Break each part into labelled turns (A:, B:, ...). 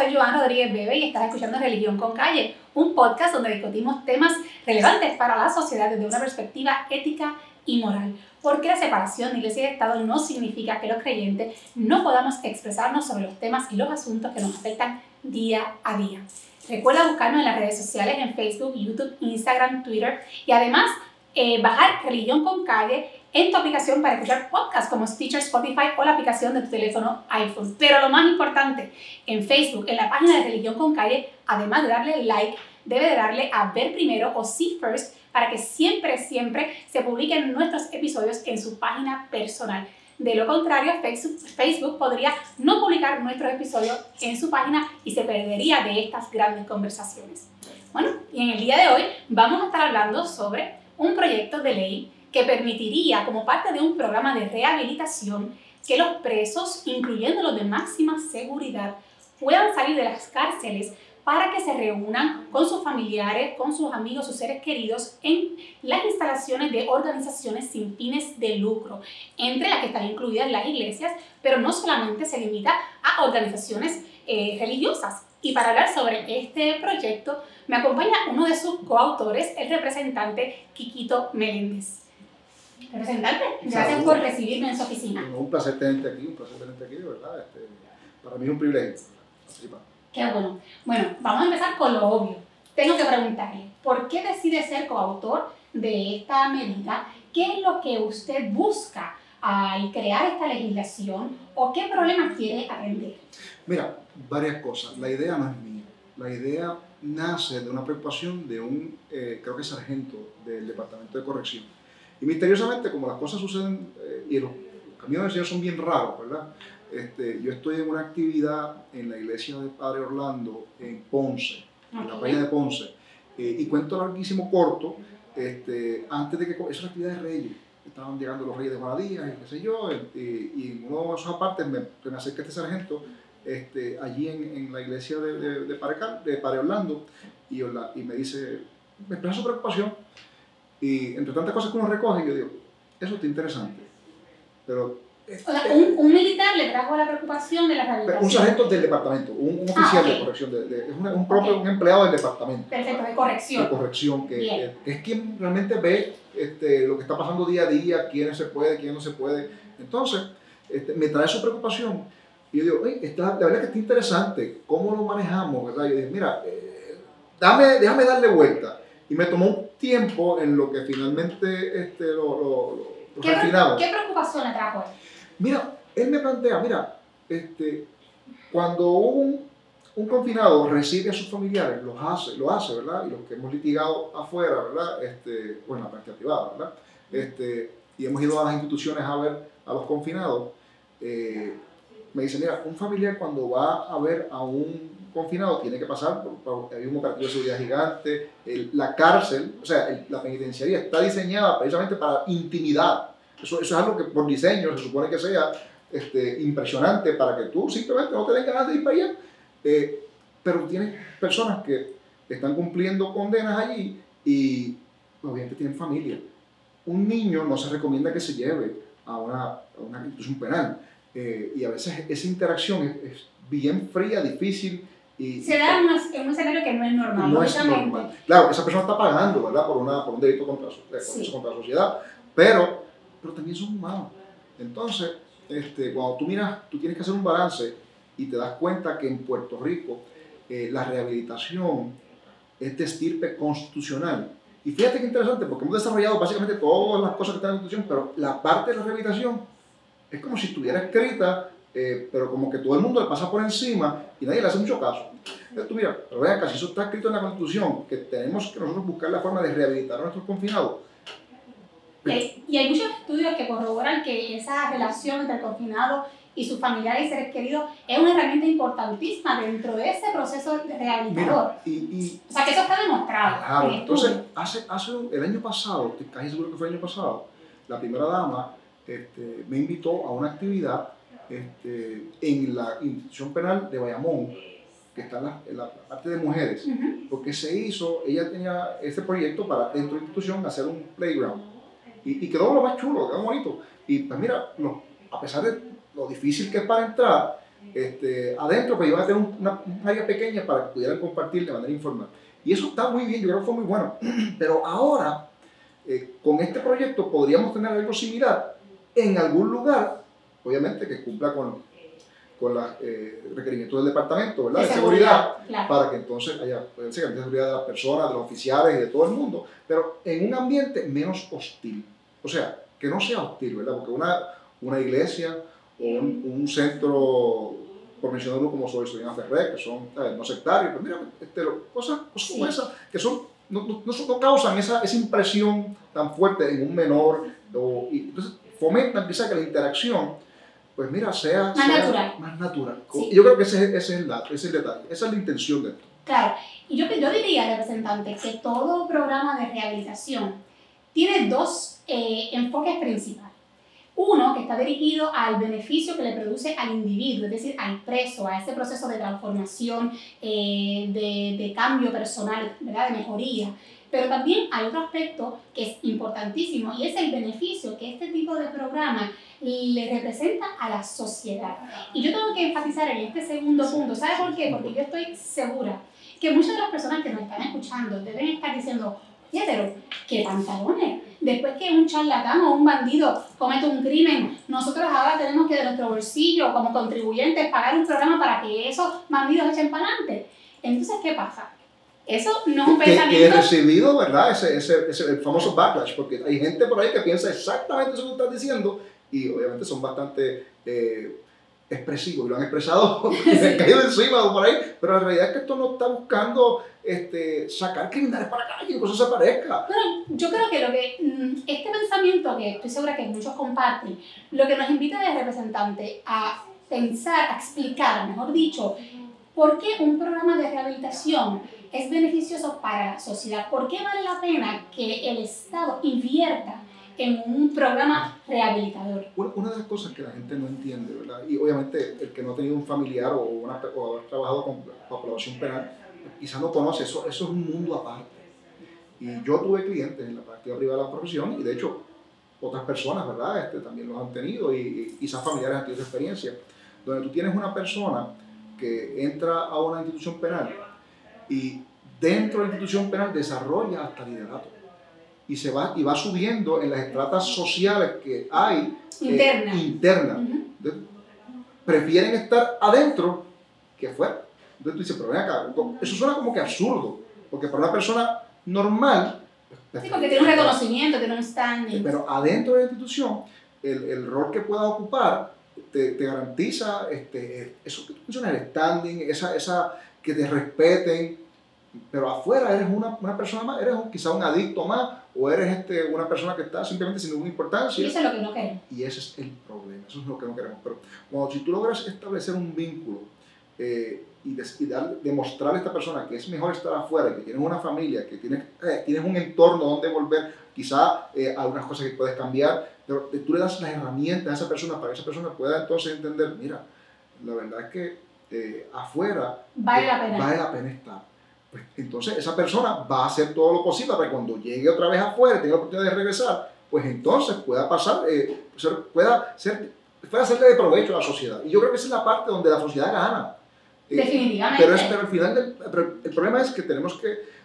A: soy Joan Rodríguez Bebe y estás escuchando Religión con Calle, un podcast donde discutimos temas relevantes para la sociedad desde una perspectiva ética y moral. Porque la separación de iglesia y Estado no significa que los creyentes no podamos expresarnos sobre los temas y los asuntos que nos afectan día a día. Recuerda buscarnos en las redes sociales, en Facebook, YouTube, Instagram, Twitter y además eh, bajar Religión con Calle en tu aplicación para escuchar podcasts como Stitcher, Spotify o la aplicación de tu teléfono iPhone. Pero lo más importante, en Facebook, en la página de Religión con Calle, además de darle like, debe de darle a ver primero o see first para que siempre, siempre se publiquen nuestros episodios en su página personal. De lo contrario, Facebook, podría no publicar nuestros episodios en su página y se perdería de estas grandes conversaciones. Bueno, y en el día de hoy vamos a estar hablando sobre un proyecto de ley que permitiría, como parte de un programa de rehabilitación, que los presos, incluyendo los de máxima seguridad, puedan salir de las cárceles para que se reúnan con sus familiares, con sus amigos, sus seres queridos en las instalaciones de organizaciones sin fines de lucro, entre las que están incluidas las iglesias, pero no solamente se limita a organizaciones eh, religiosas. Y para hablar sobre este proyecto, me acompaña uno de sus coautores, el representante Quiquito Meléndez. Representante, gracias por recibirme en su oficina.
B: un placer tenerte aquí, un placer tenerte aquí, de verdad. Este, para mí es un privilegio
A: Qué bueno. Bueno, vamos a empezar con lo obvio. Tengo que preguntarle, ¿por qué decide ser coautor de esta medida? ¿Qué es lo que usted busca al crear esta legislación o qué problemas quiere atender?
B: Mira, varias cosas. La idea no es mía. La idea nace de una preocupación de un, eh, creo que sargento del Departamento de Corrección y misteriosamente, como las cosas suceden eh, y los caminos del Señor son bien raros, ¿verdad? Este, yo estoy en una actividad en la iglesia de Padre Orlando en Ponce, en la playa de Ponce, eh, y cuento larguísimo corto, este, antes de que, esa es la actividad de reyes, estaban llegando los reyes de Guadalía y qué sé yo, y en uno de esos apartes me, me acerca este sargento, este, allí en, en, la iglesia de, de, de, Padre, Orlando, y, y me dice, me expresa su preocupación, y entre tantas cosas que uno recoge, yo digo, eso está interesante. Pero.
A: O sea, un, un, militar le trajo la preocupación de la rehabilitación.
B: Un sargento del departamento, un, un oficial ah, de corrección, de, es un, propio, un empleado del departamento.
A: Perfecto, de corrección.
B: De corrección, que, que es quien realmente ve este, lo que está pasando día a día, quién se puede, quién no se puede. Entonces, este, me trae su preocupación. Y yo digo, está, la verdad que está interesante, ¿cómo lo manejamos? ¿verdad? Yo digo, mira, eh, dame, déjame darle vuelta. Y me tomó un tiempo en lo que finalmente este, lo, lo, lo
A: ¿Qué, ¿Qué preocupación le trajo él?
B: Mira, él me plantea, mira, este, cuando un, un confinado recibe a sus familiares, los hace, lo hace, ¿verdad? Y los que hemos litigado afuera, ¿verdad? Este, bueno, la parte privada, ¿verdad? Este, y hemos ido a las instituciones a ver a los confinados, eh, me dice, mira, un familiar cuando va a ver a un confinado tiene que pasar por, hay un operativo de seguridad gigante, la cárcel, o sea, la penitenciaría está diseñada precisamente para intimidad. Eso, eso, es algo que por diseño se supone que sea este, impresionante para que tú simplemente no te den ganas de ir para allá. Eh, pero tienes personas que están cumpliendo condenas allí y obviamente tienen familia. Un niño no se recomienda que se lleve a una, a una institución penal. Eh, y a veces esa interacción es, es bien fría, difícil,
A: se da en un escenario que no es normal, no es normal.
B: Claro, esa persona está pagando, ¿verdad? Por, una, por un delito contra, eh, contra la sociedad, pero, pero también son humanos. Entonces, este, cuando tú miras, tú tienes que hacer un balance y te das cuenta que en Puerto Rico eh, la rehabilitación es de estirpe constitucional. Y fíjate qué interesante, porque hemos desarrollado básicamente todas las cosas que están en la Constitución, pero la parte de la rehabilitación es como si estuviera escrita eh, pero como que todo el mundo le pasa por encima y nadie le hace mucho caso. Entonces, tú mira, pero vean, casi eso está escrito en la Constitución, que tenemos que nosotros buscar la forma de rehabilitar a nuestros confinados.
A: Y hay, muchos estudios que corroboran que esa relación entre el confinado y sus familiares y seres queridos es una herramienta importantísima dentro de ese proceso rehabilitador. y, o sea, que eso está demostrado.
B: Claro, entonces, hace, hace el año pasado, casi seguro que fue el año pasado, la primera dama este, me invitó a una actividad este, en la institución penal de Bayamón, que está en la, parte de mujeres, porque se hizo, ella tenía este proyecto para dentro de la institución hacer un playground. Y, quedó lo más chulo, quedó bonito. Y pues mira, a pesar de lo difícil que es para entrar, este, adentro, pues iban a tener una, área pequeña para que pudieran compartir de manera informal. Y eso está muy bien, yo creo que fue muy bueno. Pero ahora, eh, con este proyecto podríamos tener algo similar en algún lugar, obviamente que cumpla con, con los eh, requerimientos del departamento, ¿verdad? De, seguridad, para que entonces haya puede ser, seguridad de las personas, de los oficiales y de todo el mundo, pero en un ambiente menos hostil. O sea, que no sea hostil, ¿verdad? Porque una, una iglesia o un, un centro por mencionarlo como soy, una Ferrer, que son no sectarios, pero mira, este, cosas, cosas como esas, que son, no, no, no, causan esa, esa impresión tan fuerte en un menor, o, y entonces fomentan quizá que la interacción, pues mira, sea
A: más natural.
B: Más natural. Y yo creo que ese, ese, es el, ese es el detalle, esa es la intención de esto.
A: Claro, y yo, yo diría, representante, que todo programa de rehabilitación tiene dos eh, enfoques principales. Uno que está dirigido al beneficio que le produce al individuo, es decir, al preso, a ese proceso de transformación, eh, de, de, cambio personal, ¿verdad? de mejoría. Pero también hay otro aspecto que es importantísimo y es el beneficio que este tipo de programa le representa a la sociedad. Y yo tengo que enfatizar en este segundo punto, ¿sabe por qué? Porque yo estoy segura que muchas de las personas que nos están escuchando deben estar diciendo, oye, pero ¿qué pantalones? después que un charlatán o un bandido comete un crimen, nosotros ahora tenemos que de nuestro bolsillo como contribuyentes pagar un programa para que esos bandidos echen para adelante. Entonces, ¿qué pasa? Eso no es un pensamiento...
B: Que, he recibido, ¿verdad? Ese, ese, ese, el famoso backlash, porque hay gente por ahí que piensa exactamente eso que estás diciendo y obviamente son bastante... Eh, expresivos y lo han expresado, se han caído encima o por ahí, pero la realidad es que esto no está buscando este, sacar criminales para la calle, que eso se parezca.
A: Bueno, yo creo que lo que, mm, este pensamiento que estoy segura que muchos comparten, lo que nos invita de representante a pensar, a explicar, mejor dicho, por qué un programa de rehabilitación es beneficioso para la sociedad, por qué vale la pena que el Estado invierta en un programa rehabilitador.
B: Una, de las cosas que la gente no entiende, ¿verdad? Y obviamente el que no ha tenido un familiar o, una, o ha trabajado con población penal, quizás no conoce, eso, eso es un mundo aparte. Y yo tuve clientes en la práctica privada de la profesión y de hecho otras personas, ¿verdad? Este, también los han tenido y, quizás familiares han tenido esa experiencia, donde tú tienes una persona que entra a una institución penal y dentro de la institución penal desarrolla hasta liderato y se va y va subiendo en las estratas sociales que hay
A: internas.
B: Eh, interna. Prefieren estar adentro que afuera. Entonces tú dices, pero ven acá, eso suena como que absurdo, porque para una persona normal...
A: Sí, porque tiene un reconocimiento, tiene un standing.
B: Pero adentro de la institución, el, el rol que pueda ocupar te, te garantiza este, eso que tú mencionas, el standing, esa, esa, que te respeten, pero afuera eres una, una persona más, eres un, quizá un adicto más, o eres este, una persona que está simplemente sin ninguna importancia.
A: Y eso es lo que no queremos.
B: Y ese es el problema, eso es lo que no queremos. Pero cuando si tú logras establecer un vínculo eh, y, demostrar a esta persona que es mejor estar afuera, que tienes una familia, que tienes, eh, tienes un entorno donde volver, quizá eh, algunas cosas que puedes cambiar, pero tú le das las herramientas a esa persona para que esa persona pueda entonces entender, mira, la verdad es que afuera
A: vale la pena,
B: vale la pena estar pues, entonces esa persona va a hacer todo lo posible para que cuando llegue otra vez afuera y tenga la oportunidad de regresar, pues entonces pueda pasar, eh, pueda, ser, pueda hacerle de provecho a la sociedad. Y yo creo que esa es la parte donde la sociedad gana.
A: Eh, Definitivamente.
B: Pero, es, pero al final, el problema es que tenemos que,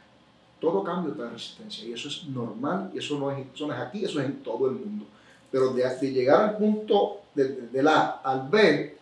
B: todo cambio trae resistencia y eso es normal y eso no es, eso no es aquí, eso es en todo el mundo. Pero de, de llegar al punto de, de la al B,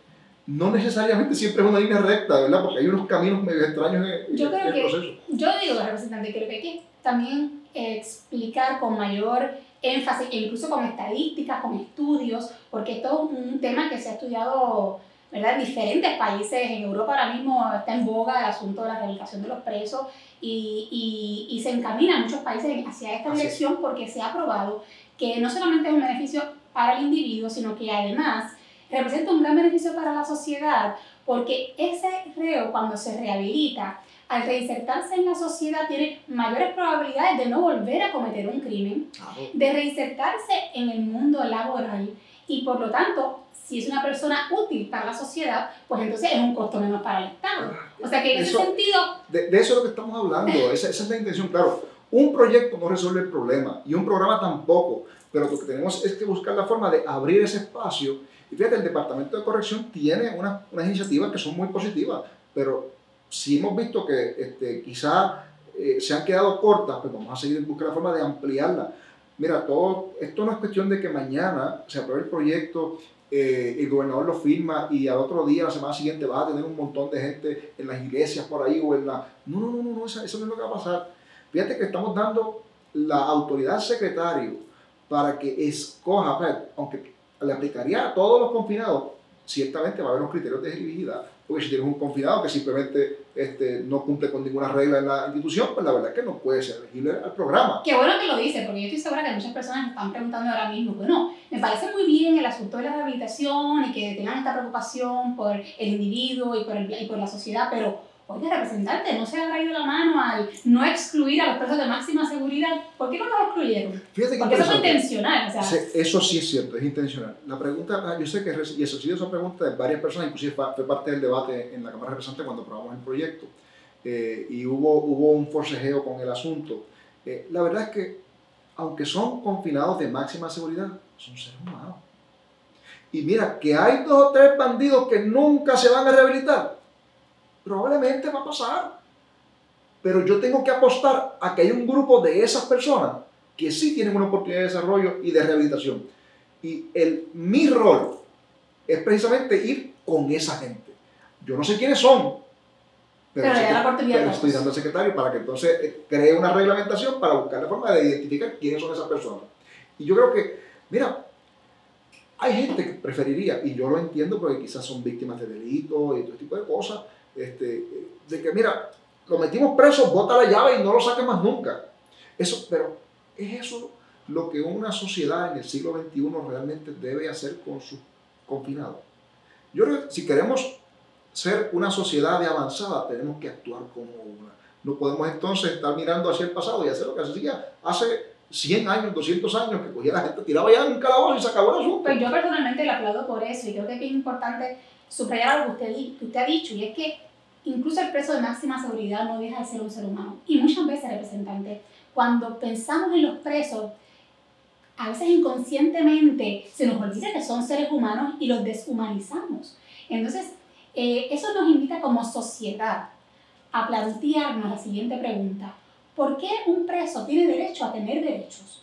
B: no necesariamente siempre es una línea recta, ¿verdad? Porque hay unos caminos medio extraños en,
A: yo creo
B: el
A: que,
B: proceso.
A: Yo digo, representante, creo que hay que también explicar con mayor énfasis, e incluso con estadísticas, con estudios, porque esto es un tema que se ha estudiado ¿verdad? en diferentes países. En Europa ahora mismo está en boga el asunto de la rehabilitación de los presos y, y, y se encamina muchos países hacia esta dirección porque se ha probado que no solamente es un beneficio para el individuo, sino que además representa un gran beneficio para la sociedad porque ese reo cuando se rehabilita, al reinsertarse en la sociedad tiene mayores probabilidades de no volver a cometer un crimen, de reinsertarse en el mundo laboral y por lo tanto, si es una persona útil para la sociedad, pues entonces es un costo menos para el Estado. O sea que en ese sentido...
B: De, de, eso es lo que estamos hablando, esa, esa es la intención, claro. Un proyecto no resuelve el problema y un programa tampoco, pero lo que tenemos es que buscar la forma de abrir ese espacio Y fíjate, el Departamento de Corrección tiene unas, unas iniciativas que son muy positivas, pero si hemos visto que este, quizás eh, se han quedado cortas, pues vamos a seguir en busca de la forma de ampliarla. Mira, todo, esto no es cuestión de que mañana se apruebe el proyecto, eh, el gobernador lo firma y al otro día, la semana siguiente, vas a tener un montón de gente en las iglesias por ahí o en la... No, no, no, no, no eso, eso no es lo que va a pasar. Fíjate que estamos dando la autoridad al secretario para que escoja, pues, aunque le aplicaría a todos los confinados, ciertamente va a haber unos criterios de elegibilidad, porque si tienes un confinado que simplemente este, no cumple con ninguna regla en la institución, pues la verdad es que no puede ser elegible al programa.
A: Qué bueno que lo dice, porque yo estoy segura que muchas personas están preguntando ahora mismo, bueno, me parece muy bien el asunto de la rehabilitación y que tengan esta preocupación por el individuo y por, el, y por la sociedad, pero oye, representante, no se ha traído la mano al no excluir a los presos de máxima seguridad. ¿Por qué no los excluyeron?
B: Fíjate que
A: Porque eso es intencional. O sea,
B: Sí, Eso sí es cierto, es intencional. La pregunta, ah, yo sé que, y eso sí, esa pregunta de varias personas, inclusive fue fue parte del debate en la Cámara de Representantes cuando aprobamos el proyecto, eh, y hubo, hubo un forcejeo con el asunto. Eh, la verdad es que, aunque son confinados de máxima seguridad, son seres humanos. Y mira, que hay dos o tres bandidos que nunca se van a rehabilitar, probablemente va a pasar. Pero yo tengo que apostar a que hay un grupo de esas personas que sí tienen una oportunidad de desarrollo y de rehabilitación. Y el, mi rol es precisamente ir con esa gente. Yo no sé quiénes son,
A: Pero la
B: estoy dando al secretario para que entonces eh, cree una reglamentación para buscar la forma de identificar quiénes son esas personas. Y yo creo que, mira, hay gente que preferiría, y yo lo entiendo porque quizás son víctimas de delitos y todo tipo de cosas, este, de que, mira, lo metimos preso, bota la llave y no lo saques más nunca. Eso, pero es eso lo que una sociedad en el siglo XXI realmente debe hacer con sus confinados. Yo creo que si queremos ser una sociedad de avanzada, tenemos que actuar como una. No podemos entonces estar mirando hacia el pasado y hacer lo que hacía hace 100 años, 200 años, que cogía la gente, tiraba ya en un calabozo y se acabó el asunto.
A: Pues yo personalmente le aplaudo por eso y creo que es importante subrayar algo que usted, que usted ha dicho y es que incluso el preso de máxima seguridad no deja de ser un ser humano. Y muchas veces, representante, cuando pensamos en los presos, a veces inconscientemente se nos olvida que son seres humanos y los deshumanizamos. Entonces, eh, eso nos invita como sociedad a plantearnos la siguiente pregunta. ¿Por qué un preso tiene derecho a tener derechos?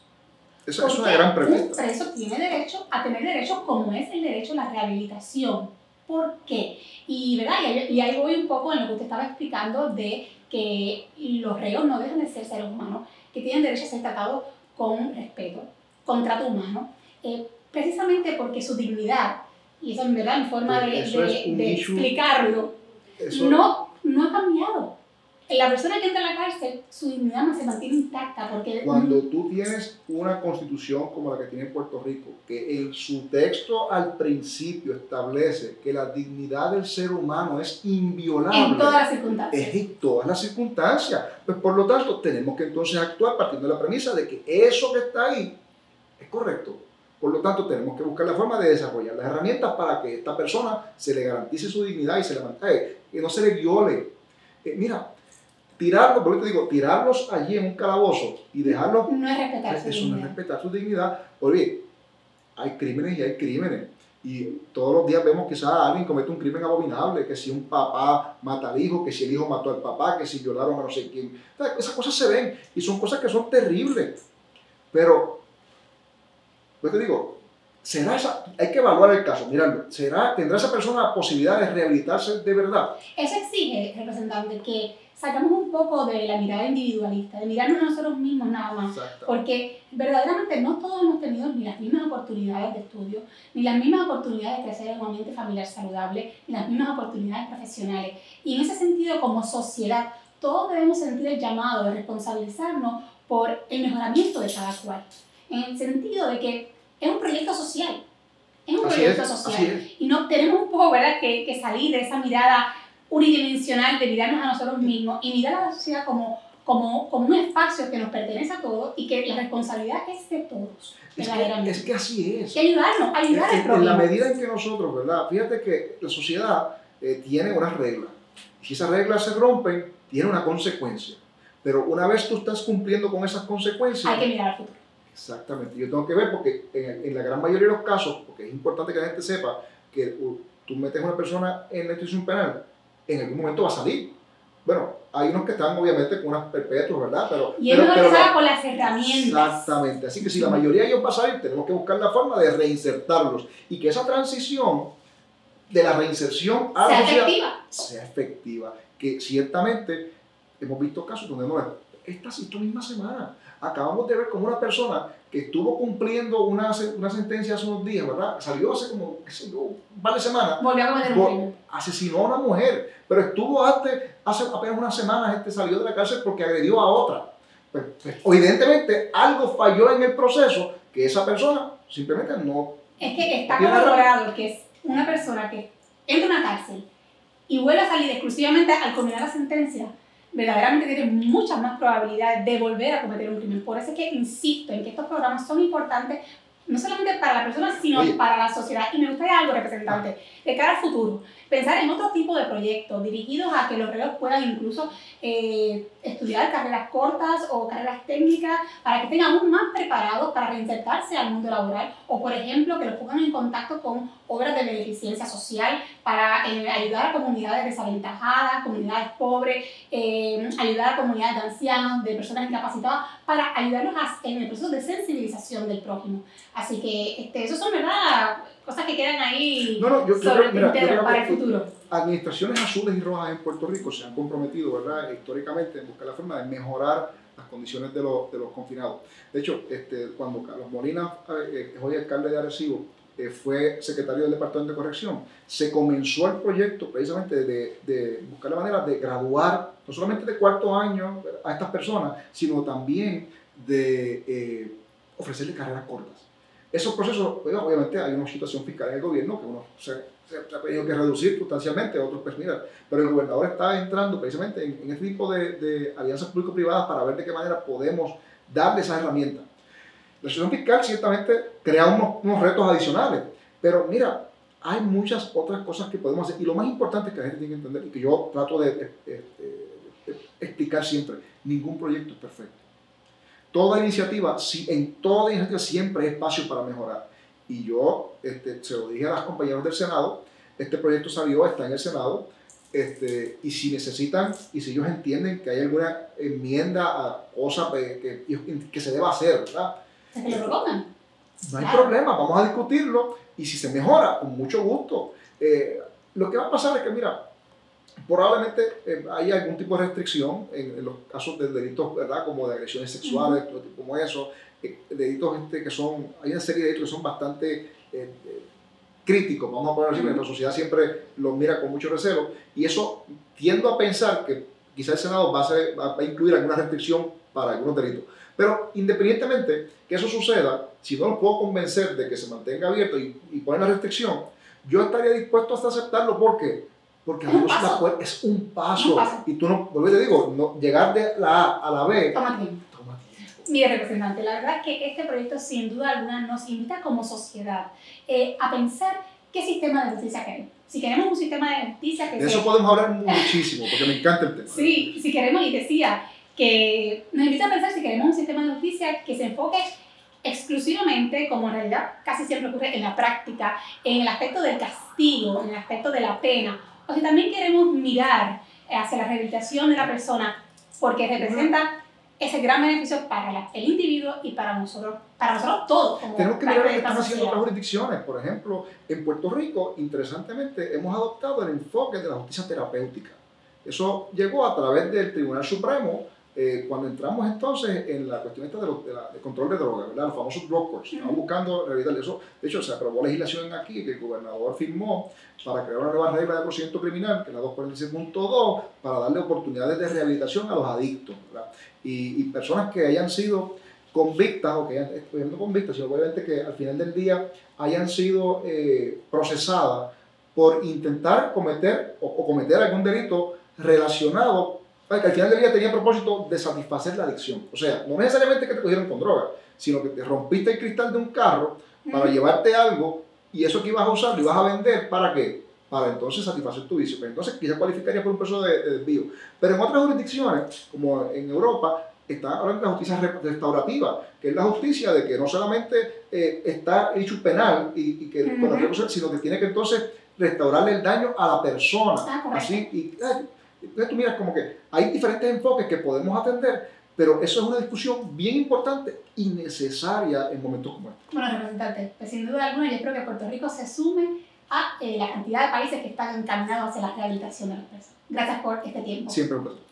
B: Esa es
A: ¿Por
B: una gran
A: Un
B: pregunta.
A: preso tiene derecho a tener derechos como es el derecho a la rehabilitación. ¿Por qué? Y, ¿verdad? y, ahí, y ahí voy un poco en lo que usted estaba explicando de que los reos no dejan de ser seres humanos, que tienen derecho a ser tratados con respeto, con trato humano, eh, precisamente porque su dignidad, y eso en verdad mi forma de,
B: issue.
A: explicarlo,
B: Eso-
A: no. La persona que entra a la cárcel, su dignidad no se mantiene intacta porque
B: Cuando tú tienes una constitución como la que tiene Puerto Rico, que en su texto al principio establece que la dignidad del ser humano es inviolable
A: en todas las circunstancias.
B: es en todas las circunstancias. Pues por lo tanto, tenemos que entonces actuar partiendo de la premisa de que eso que está ahí es correcto. Por lo tanto, tenemos que buscar la forma de desarrollar las herramientas para que esta persona se le garantice su dignidad y se le mantenga, que no se le viole. Eh, mira, tirarlos, por eso te digo, tirarlos allí en un calabozo y dejarlos
A: No es respetar su
B: eso no es respetar su dignidad. Oye, hay crímenes y hay crímenes. Y todos los días vemos quizás alguien comete un crimen abominable, que si un papá mata al hijo, que si el hijo mató al papá, que si violaron a no sé quién. O sea, Esas cosas se ven y son cosas que son terribles. Pero, yo te digo, ¿será esa? Hay que evaluar el caso, mirarlo. ¿Será, ¿Tendrá esa persona la posibilidad de rehabilitarse de verdad?
A: Eso exige, representante, que sacamos un poco de la mirada individualista, de mirarnos a nosotros mismos nada más.
B: Exacto.
A: Porque verdaderamente no todos hemos tenido ni las mismas oportunidades de estudio, ni las mismas oportunidades de crecer en un ambiente familiar saludable, ni las mismas oportunidades profesionales. Y en ese sentido, como sociedad, todos debemos sentir el llamado de responsabilizarnos por el mejoramiento de cada cual. En el sentido de que es un proyecto social. Es un
B: Así
A: proyecto
B: es,
A: social. Y no tenemos un poco, ¿verdad?, que, que salir de esa mirada unidimensional de mirarnos a nosotros mismos y mirar a la sociedad como, como, como un espacio que nos pertenece a todos y que la responsabilidad es de todos,
B: Es que, es que así es.
A: Y ayudarnos, ayudar al
B: En- en, la medida en que nosotros, ¿verdad? Fíjate que la sociedad eh, tiene unas reglas. Si esas reglas se rompen, tiene una consecuencia. Pero una vez tú estás cumpliendo con esas consecuencias,
A: Hay que mirar al futuro.
B: exactamente, yo tengo que ver porque en, en la gran mayoría de los casos, porque es importante que la gente sepa que uh, tú metes a una persona en la institución penal, en algún momento va a salir. Bueno, hay unos que están obviamente con unas perpetuos, ¿verdad? Pero,
A: y es
B: pero,
A: mejor
B: pero la-
A: con las herramientas.
B: Exactamente. Así que si la mayoría de ellos va a salir, tenemos que buscar la forma de reinsertarlos y que esa transición de la reinserción a la
A: Sea
B: sociedad
A: efectiva.
B: sea efectiva. Que ciertamente hemos visto casos donde no esta, esta misma semana acabamos de ver como una persona que estuvo cumpliendo una, una sentencia hace unos días, ¿verdad? Salió hace como, qué sé yo, un par de semanas,
A: Volvió a cometer un crimen.
B: asesinó a una mujer, pero estuvo antes, hace apenas unas semanas, este salió de la cárcel porque agredió a otra. Pues, pues, evidentemente algo falló en el proceso que esa persona simplemente no...
A: Es que está corroborado que es una persona que entra a una cárcel y vuelve a salir exclusivamente al culminar la sentencia, verdaderamente tiene muchas más probabilidades de volver a cometer un crimen. Por eso es que insisto en que estos programas son importantes no solamente para la persona, sino
B: Oye.
A: para la sociedad. Y me gustaría algo, representante, de cara al futuro, pensar en otro tipo de proyectos dirigidos a que los reos puedan incluso eh, estudiar carreras cortas o carreras técnicas para que estén aún más preparados para reinsertarse al mundo laboral o, por ejemplo, que los pongan en contacto con obras de beneficencia social para eh, ayudar a comunidades desaventajadas, comunidades pobres, eh, ayudar a comunidades de ancianos, de personas incapacitadas, para ayudarlos a- en el proceso de sensibilización del prójimo. Así que este, eso son, ¿verdad? Cosas que quedan ahí
B: No, no, yo, yo
A: sobre
B: creo,
A: el
B: mira, yo
A: tintero
B: creo
A: para el futuro.
B: administraciones azules y rojas en Puerto Rico se han comprometido, ¿verdad? Históricamente en buscar la forma de mejorar las condiciones de los, de los confinados. De hecho, este, cuando Carlos Molina, eh, hoy alcalde de Arecibo, eh, fue secretario del Departamento de Corrección, se comenzó el proyecto precisamente de, de buscar la manera de graduar, no solamente de cuarto año a estas personas, sino también de eh, ofrecerle carreras cortas. Esos procesos, bueno, obviamente hay una situación fiscal en el gobierno que uno se, ha tenido que reducir sustancialmente, otros pues mira, pero el gobernador está entrando precisamente en, en este tipo de, alianzas público-privadas para ver de qué manera podemos darle esas herramientas. La situación fiscal ciertamente crea unos, retos adicionales, pero mira, hay muchas otras cosas que podemos hacer y lo más importante es que la gente tiene que entender y que yo trato de explicar siempre, ningún proyecto es perfecto. Toda iniciativa, si, en toda iniciativa siempre hay espacio para mejorar. Y yo este, se lo dije a las compañeros del Senado, este proyecto salió, está en el Senado, este, y si necesitan, y si ellos entienden que hay alguna enmienda a cosas que, que, que se deba hacer, ¿verdad?
A: Que lo propongan.
B: No hay
A: Claro.
B: problema, vamos a discutirlo y si se mejora, con mucho gusto. Eh, lo que va a pasar es que, mira, probablemente eh, hay algún tipo de restricción en, en los casos de delitos, ¿verdad? Como de agresiones sexuales, todo tipo como eso, eh, delitos este, que son, hay una serie de delitos que son bastante eh, eh, críticos, vamos a ponerlo así, porque la sociedad siempre los mira con mucho recelo y eso tiendo a pensar que quizás el Senado va a, ser- va a incluir alguna restricción para algunos delitos. Pero independientemente que eso suceda, si no los puedo convencer de que se mantenga abierto y, y poner la restricción, yo estaría dispuesto hasta aceptarlo. ¿Por qué? Porque
A: un
B: la puerta- es un paso.
A: Un paso.
B: Y tú no, vuelvo y te digo, no, llegar de la A a la B,
A: Toma tiempo.
B: toma tiempo.
A: Mire, representante, la verdad es que este proyecto sin duda alguna nos invita como sociedad eh, a pensar qué sistema de justicia queremos. Si queremos un sistema de justicia que
B: De
A: sea
B: eso podemos hablar muchísimo, porque me encanta el tema.
A: Sí, si queremos, y decía, que nos invita a pensar si queremos un sistema de justicia que se enfoque exclusivamente, como en realidad casi siempre ocurre en la práctica, en el aspecto del castigo, en el aspecto de la pena, o si también queremos mirar hacia la rehabilitación de la persona, porque representa ese gran beneficio para la- el individuo y para nosotros, para nosotros todos. Como
B: Tenemos que mirar lo que están haciendo
A: sociedad.
B: otras jurisdicciones. Por ejemplo, en Puerto Rico, interesantemente, hemos adoptado el enfoque de la justicia terapéutica. Eso llegó a través del Tribunal Supremo eh, cuando entramos entonces en la cuestión esta de, los- de la- de control de drogas, ¿verdad? los famosos drug courts.
A: Ujú.
B: buscando rehabilitar eso. De hecho, se aprobó legislación aquí que el gobernador firmó para crear una nueva regla de procedimiento criminal, que es la 246.2, para darle oportunidades de rehabilitación a los adictos. Y, y personas que hayan sido convictas o que hayan, eh, no convictas, sino obviamente que al final del día hayan sido eh, procesadas por intentar cometer o, o cometer algún delito relacionado, que al final del día tenía propósito de satisfacer la adicción. O sea, no necesariamente que te cogieron con droga, sino que te rompiste el cristal de un carro para llevarte algo y eso que ibas a usar lo ibas a vender, ¿para qué? Para entonces satisfacer tu vicio. Pero entonces quizás cualificaría por un proceso de, de desvío. Pero en otras jurisdicciones, como en Europa, está hablando de la justicia restaurativa, que es la justicia de que no solamente eh, está hecho penal, y, y que, sino que tiene que entonces restaurarle el daño a la persona.
A: Ah,
B: así, y entonces tú miras como que hay diferentes enfoques que podemos atender, pero eso es una discusión bien importante y necesaria en momentos como este.
A: Bueno, representante, pues sin duda alguna yo espero que Puerto Rico se sume a eh, la cantidad de países que están encaminados hacia la rehabilitación de los presos. Gracias por este tiempo.
B: Siempre un placer.